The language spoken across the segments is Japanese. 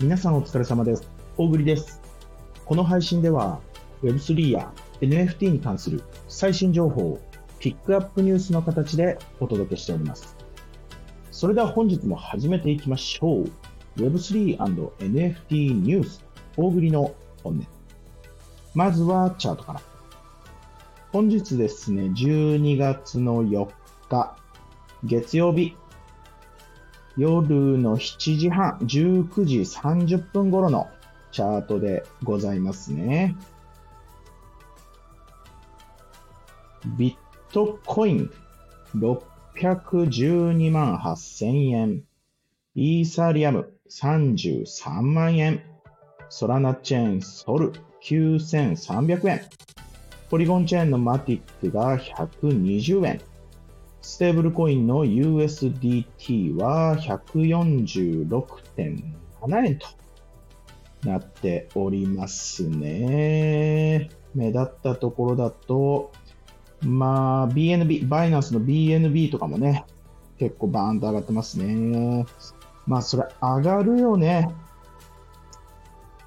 皆さんお疲れ様です。大栗です。この配信では Web3 や NFT に関する最新情報をピックアップニュースの形でお届けしております。それでは本日も始めていきましょう。Web3&NFT ニュース大栗の本音。まずはチャートから。本日ですね、12月の4日、月曜日、夜の7時半、19時30分頃のチャートでございますね。ビットコイン612万8000円。イーサリアム33万円。ソラナチェーンソル9300円。ポリゴンチェーンのマティックが120円。ステーブルコインの USDT は146.7円となっておりますね。目立ったところだと、まあ、BNB、バイナンスの BNB とかもね、結構バーンと上がってますね。まあ、それ上がるよね。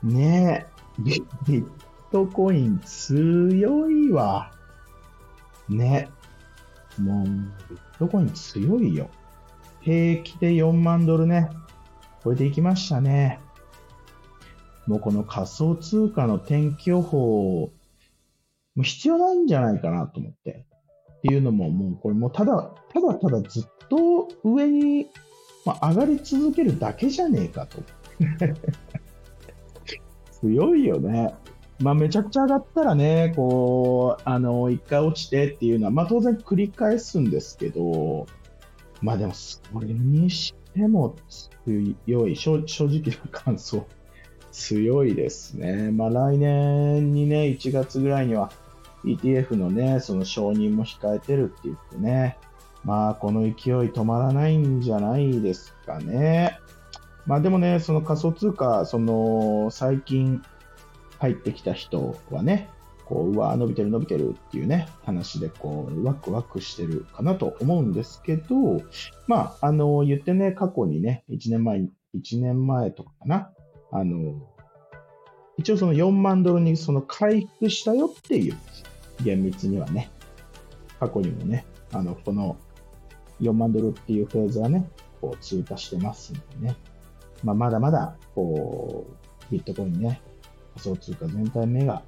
ねえ。ビットコイン強いわ。ね。もう、ビットコイン強いよ。平気で4万ドルね、超えていきましたね。もうこの仮想通貨の天気予報、もう必要ないんじゃないかなと思って。っていうのも、もうこれもうただ、ただただずっと上に、まあ、上がり続けるだけじゃねえかと。強いよね。まあ、めちゃくちゃ上がったらね、こう、あの、一回落ちてっていうのは、まあ、当然繰り返すんですけど、まあでも、それにしても強い、正直な感想、強いですね。まあ、来年にね、1月ぐらいには ETF のね、その承認も控えてるって言ってね、まあ、この勢い止まらないんじゃないですかね。まあでもね、その仮想通貨、その、最近入ってきた人はね、こう、うわ、伸びてる伸びてるっていうね、話でこう、ワクワクしてるかなと思うんですけど、まあ、あの、言ってね、過去にね、1年前、1年前とかかな、あの、一応その4万ドルにその回復したよっていう厳密にはね、過去にもね、あの、この4万ドルっていうフェーズはね、こう通過してますんでね、まあ、まだまだ、こう、ビットコインね、仮想通貨全体目が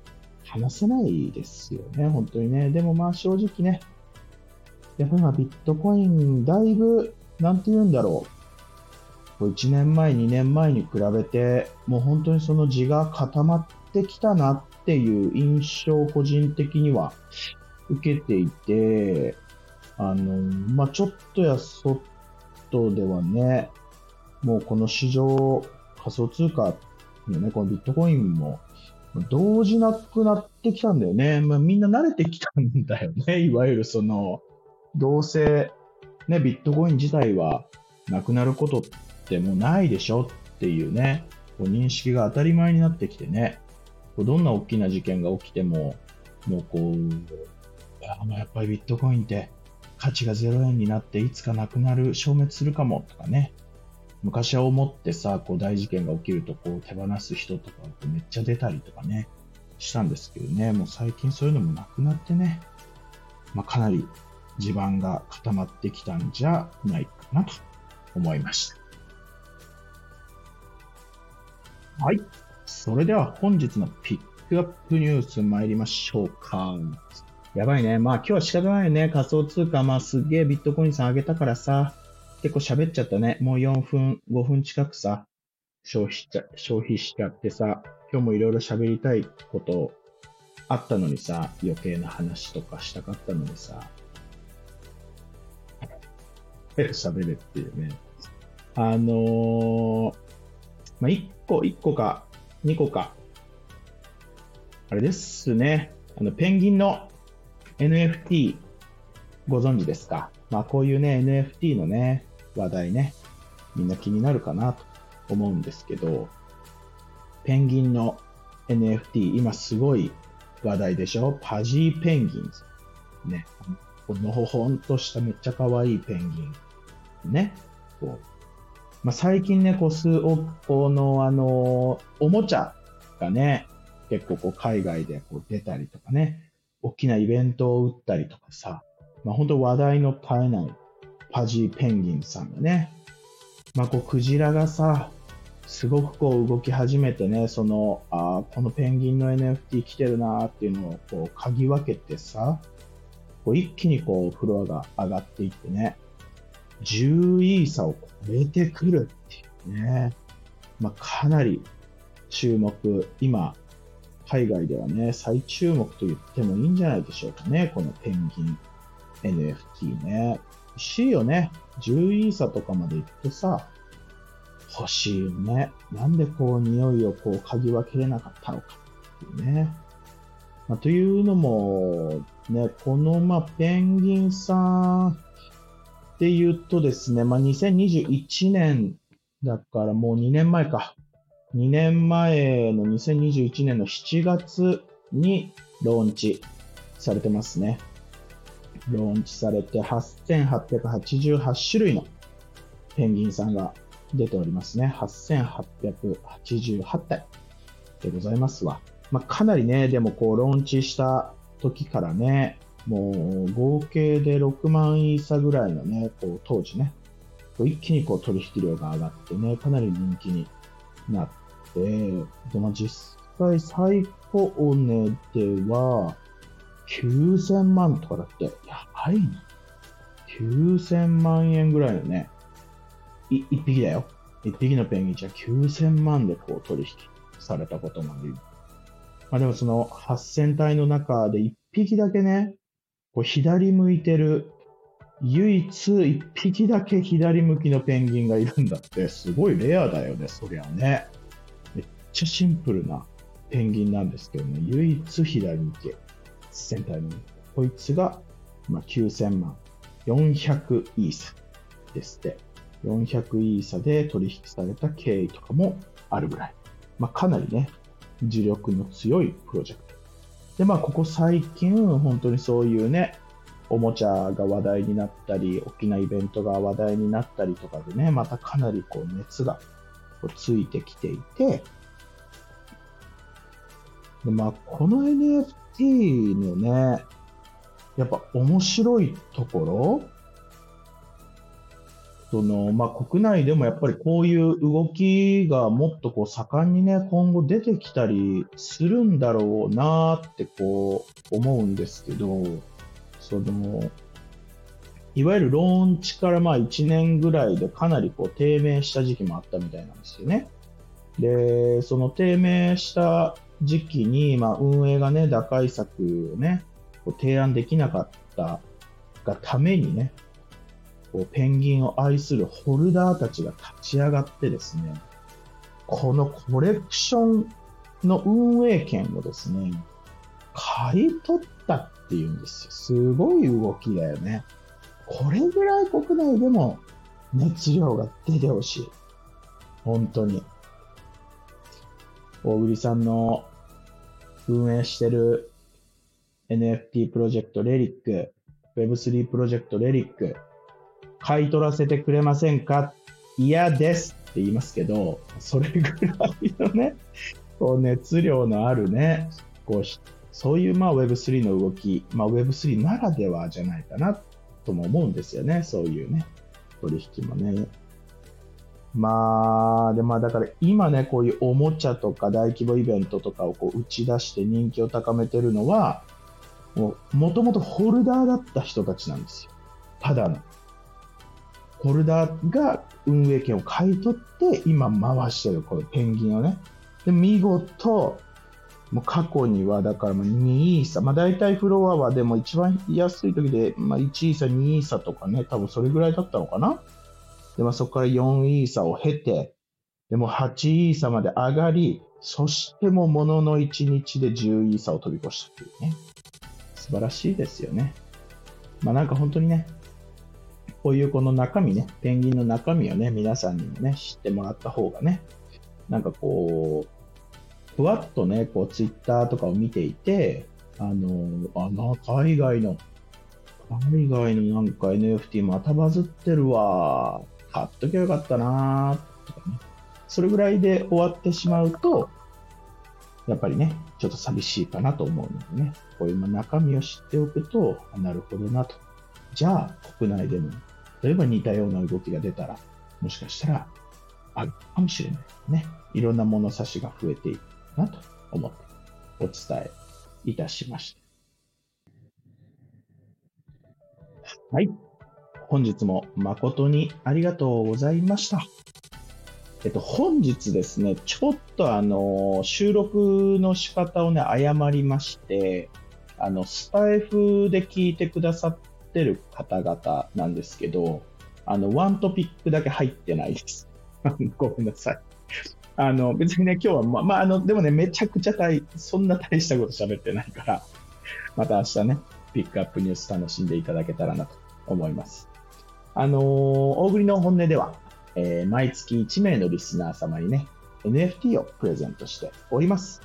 離せないですよね、本当にね。でもまあ正直ね、やっぱり今ビットコイン、だいぶ、なんて言うんだろう。こう1年前、2年前に比べて、もう本当にその地が固まってきたなっていう印象を個人的には受けていて、あの、まあちょっとやそっとではね、もうこの市場、仮想通貨のね、このビットコインも、動じなくなってきたんだよね。まあ、みんな慣れてきたんだよね。いわゆるその、どうせ、ね、ビットコイン自体はなくなることってもうないでしょっていうね、こう認識が当たり前になってきてね、どんな大きな事件が起きても、もうこう、やっぱりビットコインって価値が0円になっていつかなくなる、消滅するかもとかね、昔は思ってさ、こう大事件が起きるとこう手放す人とかめっちゃ出たりとかね、したんですけどね、もう最近そういうのもなくなってね、まあ、かなり地盤が固まってきたんじゃないかなと思いました。はい。それでは本日のピックアップニュース参りましょうか。やばいね。まあ今日は仕方ないよね。仮想通貨、まあすげえビットコインさん上げたからさ、結構喋っちゃったね。もう4分、5分近くさ、消費しちゃ、消費しちゃってさ、今日もいろいろ喋りたいことあったのにさ、余計な話とかしたかったのにさ、喋れっていうね。あのー、まあ、1個、1個か、2個か。あれですね。あの、ペンギンの NFT ご存知ですか？まあこういうね、NFT のね、話題ね、みんな気になるかなと思うんですけど、ペンギンの NFT、今すごい話題でしょ？パジーペンギンズ。ね。このほほんとしためっちゃ可愛いペンギン。ね。こう、まあ、最近ね、こう、数億個の、あの、おもちゃがね、結構こう、海外でこう出たりとかね、大きなイベントを打ったりとかさ、まあ、本当話題の絶えないパジーペンギンさんがね、まあ、こう、クジラがさ、すごくこう動き始めてね、その、ああこのペンギンの NFT 来てるなーっていうのをこう嗅ぎ分けてさ、こう一気にこうフロアが上がっていってね、10イーサを超えてくるっていうね、まあ、かなり注目、今、海外ではね、再注目と言ってもいいんじゃないでしょうかね、このペンギン NFT ね。欲しいよね。10イーサとかまで行くとさ、欲しいよね。なんでこう匂いをこう嗅ぎ分けれなかったのかっていうね。まあ、というのも、ね、このまペンギンさんって言うとですね、まあ、2021年だからもう2年前か。2年前の2021年の7月にローンチされてますね。ローンチされて8888種類のペンギンさんが出ておりますね。8888体でございますわ。まあ、かなりね、でもこう、ローンチした時からね、もう合計で6万イーサぐらいのね、こう当時ね、一気にこう取引量が上がってね、かなり人気になって、でも実際最高値では9000万とかだって、やばいね。9000万円ぐらいのね、い一匹だよ。一匹のペンギンじゃ9000万でこう取引されたこともある。まあでもその8000体の中で一匹だけね、こう左向いてる、唯一一匹だけ左向きのペンギンがいるんだって、すごいレアだよね、そりゃね。めっちゃシンプルなペンギンなんですけどね、唯一左向き、8000体の。こいつが、まあ、9000万、400イーサですって。400イーサで取引された経緯とかもあるぐらい。まあ、かなりね、磁力の強いプロジェクト。で、まあ、ここ最近、本当にそういうね、おもちゃが話題になったり、大きなイベントが話題になったりとかでね、またかなりこう熱がついてきていて、でまあ、この NFT のね、やっぱ面白いところ？その、まあ、国内でもやっぱりこういう動きがもっとこう盛んにね、今後出てきたりするんだろうなってこう思うんですけど、その、いわゆるローンチからまあ1年ぐらいでかなりこう低迷した時期もあったみたいなんですよね。で、その低迷した時期に、まあ、運営がね、打開策をね、こう提案できなかったがためにね、こうペンギンを愛するホルダーたちが立ち上がってですね、このコレクションの運営権をですね、買い取ったっていうんですよ。すごい動きだよね。これぐらい国内でも熱量が出てほしい。本当に。大栗さんの運営してる NFT プロジェクトレリック、Web3 プロジェクトレリック、買い取らせてくれませんか？嫌ですって言いますけど、それぐらいのね、こう熱量のあるね、こうそういうまあ Web3 の動き、まあ、Web3 ならではじゃないかなとも思うんですよね、そういうね、取引もね。まあ、でまあだから今ね、こういうおもちゃとか大規模イベントとかをこう打ち出して人気を高めてるのは、もともとホルダーだった人たちなんですよ。ただの。ホルダーが運営権を買い取って今回してるこのペンギンをね。で、見事、もう過去にはだから2イーサ、まあ大体フロアはでも一番安い時で、まあ1イーサ、2イーサとかね、多分それぐらいだったのかな。で、まあそこから4イーサを経て、でも8イーサまで上がり、そしてもものの1日で10イーサを飛び越したっていうね。素晴らしいですよね。まあなんか本当にね、こういうこの中身ね、ペンギンの中身をね、皆さんにもね、知ってもらった方がね、なんかこう、ふわっとね、こう、ツイッターとかを見ていて、あの、あな、海外の、海外のなんか NFT またバズってるわ、買っときゃよかったなとかね。それぐらいで終わってしまうと、やっぱりね、ちょっと寂しいかなと思うのでね、こういう中身を知っておくと、なるほどなと。じゃあ、国内でも、例えば似たような動きが出たら、もしかしたら、あるかもしれないね。いろんな物差しが増えていくなと思ってお伝えいたしました。はい。本日も誠にありがとうございました。えっと、本日ですね、ちょっとあの、収録の仕方をね、誤りまして、あの、スタイフで聞いてくださってる方々なんですけど、あの、ワントピックだけ入ってないです。ごめんなさい。あの、別にね、今日は、ま、まあ、あの、でもね、めちゃくちゃ大、そんな大したこと喋ってないから、また明日ね、ピックアップニュース楽しんでいただけたらなと思います。あのー、大栗の本音では、えー、毎月1名のリスナー様にね、NFT をプレゼントしております。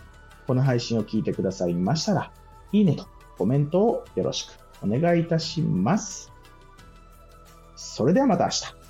この配信を聞いてくださいましたら、いいねとコメントをよろしくお願いいたします。それではまた明日。